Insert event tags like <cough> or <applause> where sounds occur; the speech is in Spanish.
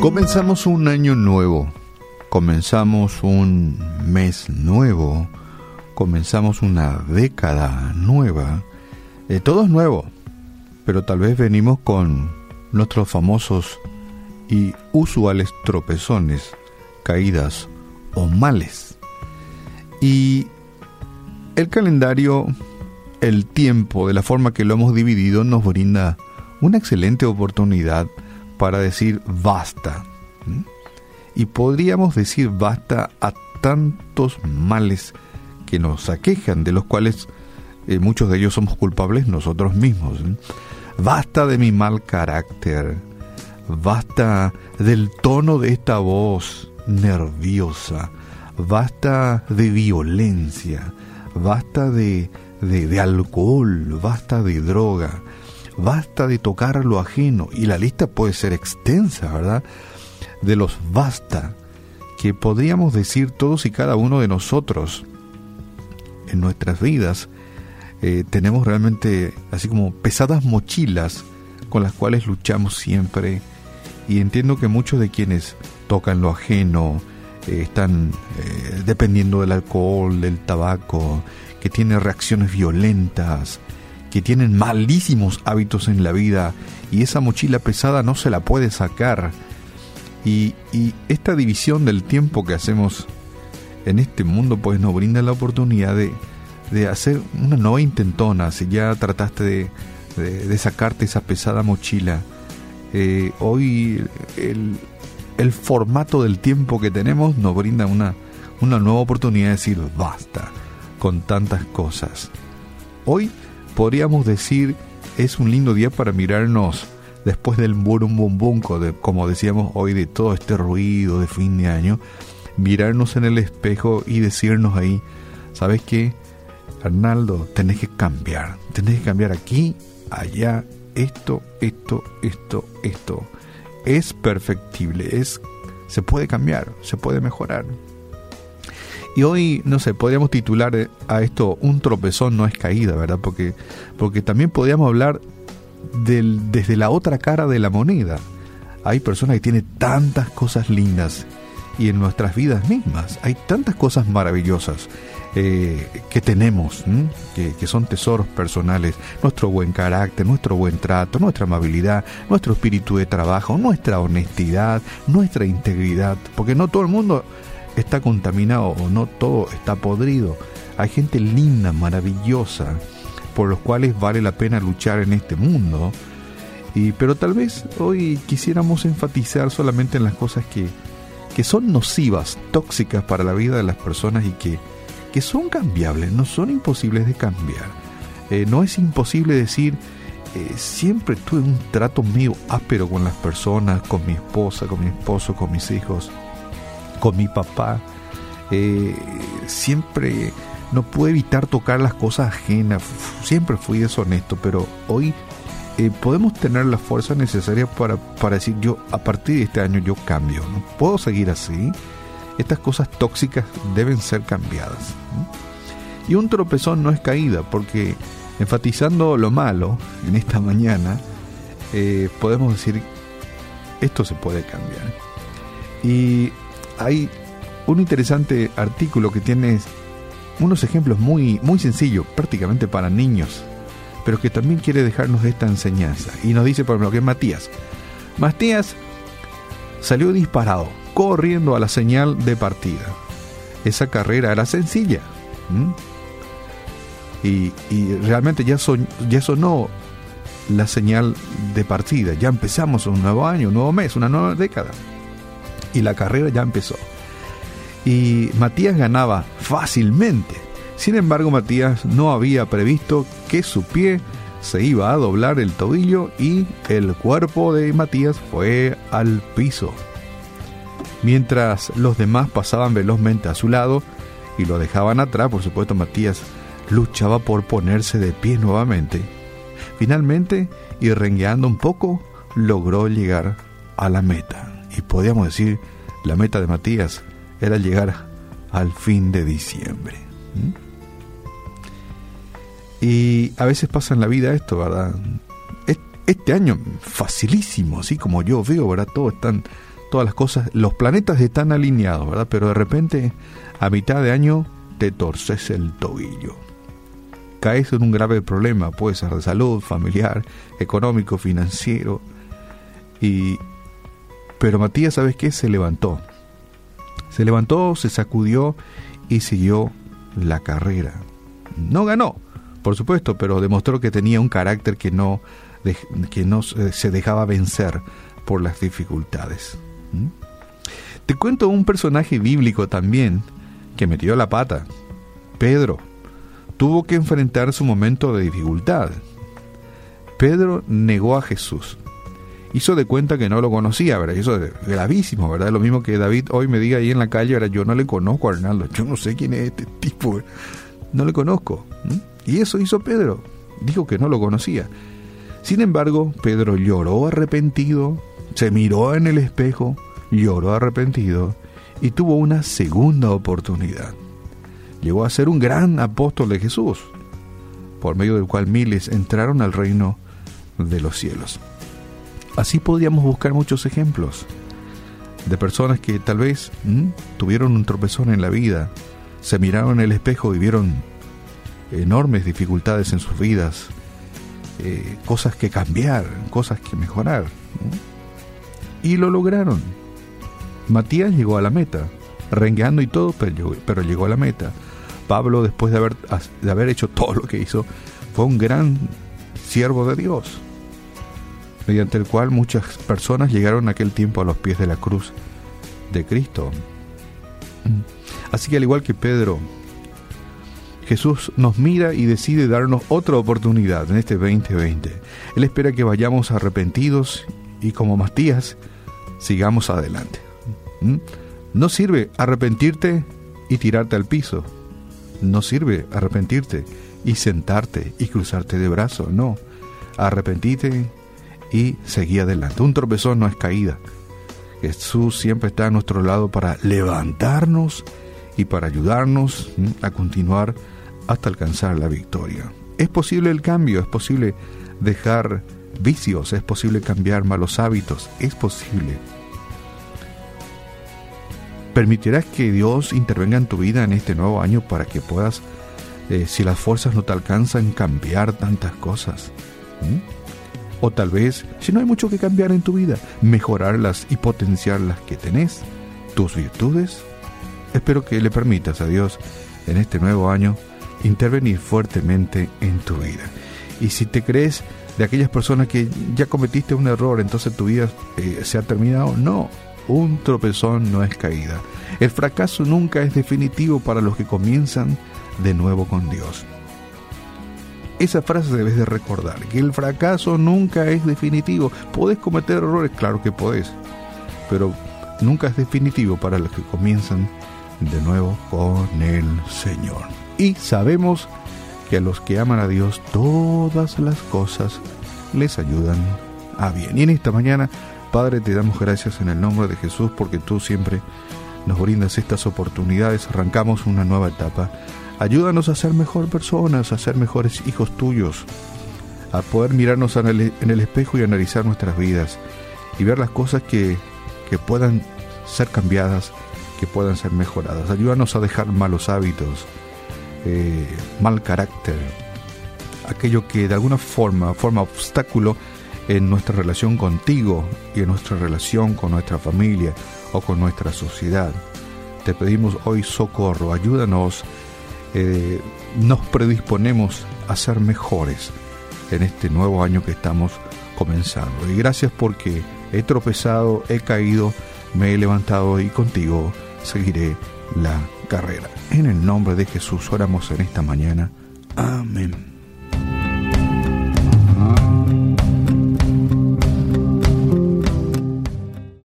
Comenzamos un año nuevo, comenzamos un mes nuevo, comenzamos una década nueva. Eh, todo es nuevo, pero tal vez venimos con nuestros famosos y usuales tropezones, caídas o males. Y el calendario, el tiempo, de la forma que lo hemos dividido, nos brinda una excelente oportunidad para decir basta. Y podríamos decir basta a tantos males que nos aquejan, de los cuales eh, muchos de ellos somos culpables nosotros mismos. Basta de mi mal carácter, basta del tono de esta voz nerviosa, basta de violencia, basta de, de alcohol, basta de droga, basta de tocar lo ajeno, y la lista puede ser extensa, ¿verdad? De los basta que podríamos decir todos y cada uno de nosotros en nuestras vidas, eh, tenemos realmente así como pesadas mochilas con las cuales luchamos siempre y entiendo que muchos de quienes tocan lo ajeno, eh, están eh, dependiendo del alcohol, del tabaco, que tienen reacciones violentas, que tienen malísimos hábitos en la vida y esa mochila pesada no se la puede sacar. Y, esta división del tiempo que hacemos en este mundo pues nos brinda la oportunidad de, hacer una nueva intentona. Si ya trataste de, sacarte esa pesada mochila, eh, hoy el, el, formato del tiempo que tenemos nos brinda una, una nueva oportunidad de decir basta con tantas cosas. Hoy podríamos decir es un lindo día para mirarnos después del burum bum bum, como decíamos hoy, de todo este ruido de fin de año, mirarnos en el espejo y decirnos ahí, ¿sabes qué? Arnaldo, tenés que cambiar, tenés que cambiar aquí, allá, esto, esto, esto, esto. Es perfectible, es, se puede cambiar, se puede mejorar. Y hoy, no sé, podríamos titular eh, a esto un tropezón no es caída, ¿verdad? Porque, porque también podríamos hablar del, desde la otra cara de la moneda. Hay personas que tienen tantas cosas lindas y en nuestras vidas mismas hay tantas cosas maravillosas eh, que tenemos, que, que, son tesoros personales, nuestro buen carácter, nuestro buen trato, nuestra amabilidad, nuestro espíritu de trabajo, nuestra honestidad, nuestra integridad, porque no todo el mundo está contaminado o no todo está podrido. Hay gente linda, maravillosa, por los cuales vale la pena luchar en este mundo. Y, pero tal vez hoy quisiéramos enfatizar solamente en las cosas que, que son nocivas, tóxicas para la vida de las personas y que, que son cambiables, no son imposibles de cambiar. Eh, no es imposible decir, eh, siempre tuve un trato medio áspero con las personas, con mi esposa, con mi esposo, con mis hijos con mi papá. Eh, siempre no pude evitar tocar las cosas ajenas. Siempre fui deshonesto, pero hoy eh, podemos tener la fuerza necesaria para, para decir yo, a partir de este año yo cambio. No puedo seguir así. Estas cosas tóxicas deben ser cambiadas. Y un tropezón no es caída, porque enfatizando lo malo en esta <laughs> mañana, eh, podemos decir, esto se puede cambiar. Y hay un interesante artículo que tiene unos ejemplos muy, muy sencillos, prácticamente para niños, pero que también quiere dejarnos esta enseñanza. Y nos dice, por ejemplo, que es Matías. Matías salió disparado, corriendo a la señal de partida. Esa carrera era sencilla. Y, realmente ya, ya sonó la señal de partida. Ya empezamos un nuevo año, un nuevo mes, una nueva década y la carrera ya empezó. Y Matías ganaba fácilmente. Sin embargo, Matías no había previsto que su pie se iba a doblar el tobillo y el cuerpo de Matías fue al piso. Mientras los demás pasaban velozmente a su lado y lo dejaban atrás, por supuesto Matías luchaba por ponerse de pie nuevamente. Finalmente, y rengueando un poco, logró llegar a la meta y podíamos decir, la meta de Matías era llegar al fin de diciembre. Y a veces pasa en la vida esto, ¿verdad? Este año facilísimo, así como yo veo, ¿verdad? Todos están todas las cosas, los planetas están alineados, ¿verdad? Pero de repente, a mitad de año, te torces el tobillo. Caes en un grave problema, puede ser de salud, familiar, económico, financiero. Y, pero Matías, ¿sabes qué? Se levantó. Se levantó, se sacudió y siguió la carrera. No ganó, por supuesto, pero demostró que tenía un carácter que no, que no se dejaba vencer por las dificultades. ¿Mm? Te cuento un personaje bíblico también que metió la pata. Pedro tuvo que enfrentar su momento de dificultad. Pedro negó a Jesús. Hizo de cuenta que no lo conocía, ¿verdad? Eso es gravísimo, ¿verdad? Lo mismo que David hoy me diga ahí en la calle, ¿verdad? Yo no le conozco a Arnaldo, yo no sé quién es este tipo, no le conozco. Y eso hizo Pedro, dijo que no lo conocía. Sin embargo, Pedro lloró arrepentido, se miró en el espejo, lloró arrepentido y tuvo una segunda oportunidad. Llegó a ser un gran apóstol de Jesús, por medio del cual miles entraron al reino de los cielos. Así podríamos buscar muchos ejemplos de personas que tal vez tuvieron un tropezón en la vida, se miraron en el espejo y vieron enormes dificultades en sus vidas, eh, cosas que cambiar, cosas que mejorar. Y lo lograron. Matías llegó a la meta, rengueando y todo, pero, llegó a la meta. Pablo, después de haber, de haber hecho todo lo que hizo, fue un gran siervo de Dios, mediante el cual muchas personas llegaron aquel tiempo a los pies de la cruz de Cristo. Así que al igual que Pedro, Jesús nos mira y decide darnos otra oportunidad en este 2020. Él espera que vayamos arrepentidos y como Matías, sigamos adelante. ¿Mm? No sirve arrepentirte y tirarte al piso. No sirve arrepentirte y sentarte y cruzarte de brazos. No. Arrepentite y seguí adelante. Un tropezón no es caída. Jesús siempre está a nuestro lado para levantarnos y para ayudarnos a continuar hasta alcanzar la victoria. Es posible el cambio, es posible dejar vicios, es posible cambiar malos hábitos, es posible. ¿Permitirás que Dios intervenga en tu vida en este nuevo año para que puedas, eh, si las fuerzas no te alcanzan, cambiar tantas cosas? O tal vez, si no hay mucho que cambiar en tu vida, mejorarlas y potenciar las que tenés, tus virtudes. Espero que le permitas a Dios en este nuevo año intervenir fuertemente en tu vida. Y si te crees de aquellas personas que ya cometiste un error, entonces tu vida eh, se ha terminado, no, un tropezón no es caída. El fracaso nunca es definitivo para los que comienzan de nuevo con Dios. Esa frase debes de recordar, que el fracaso nunca es definitivo. ¿Podés cometer errores? Claro que podés, pero nunca es definitivo para los que comienzan de nuevo con el Señor y sabemos que a los que aman a Dios todas las cosas les ayudan a bien. Y en esta mañana, Padre, te damos gracias en el nombre de Jesús porque tú siempre nos brindas estas oportunidades, arrancamos una nueva etapa. Ayúdanos a ser mejor personas, a ser mejores hijos tuyos, a poder mirarnos en el, espejo y analizar nuestras vidas y ver las cosas que, que puedan ser cambiadas, que puedan ser mejoradas. Ayúdanos a dejar malos hábitos, eh, mal carácter, aquello que de alguna forma forma obstáculo en nuestra relación contigo y en nuestra relación con nuestra familia o con nuestra sociedad. Te pedimos hoy socorro, ayúdanos, eh, nos predisponemos a ser mejores en este nuevo año que estamos comenzando. Y gracias porque he tropezado, he caído, me he levantado y contigo seguiré la carrera. En el nombre de Jesús oramos en esta mañana. Amén.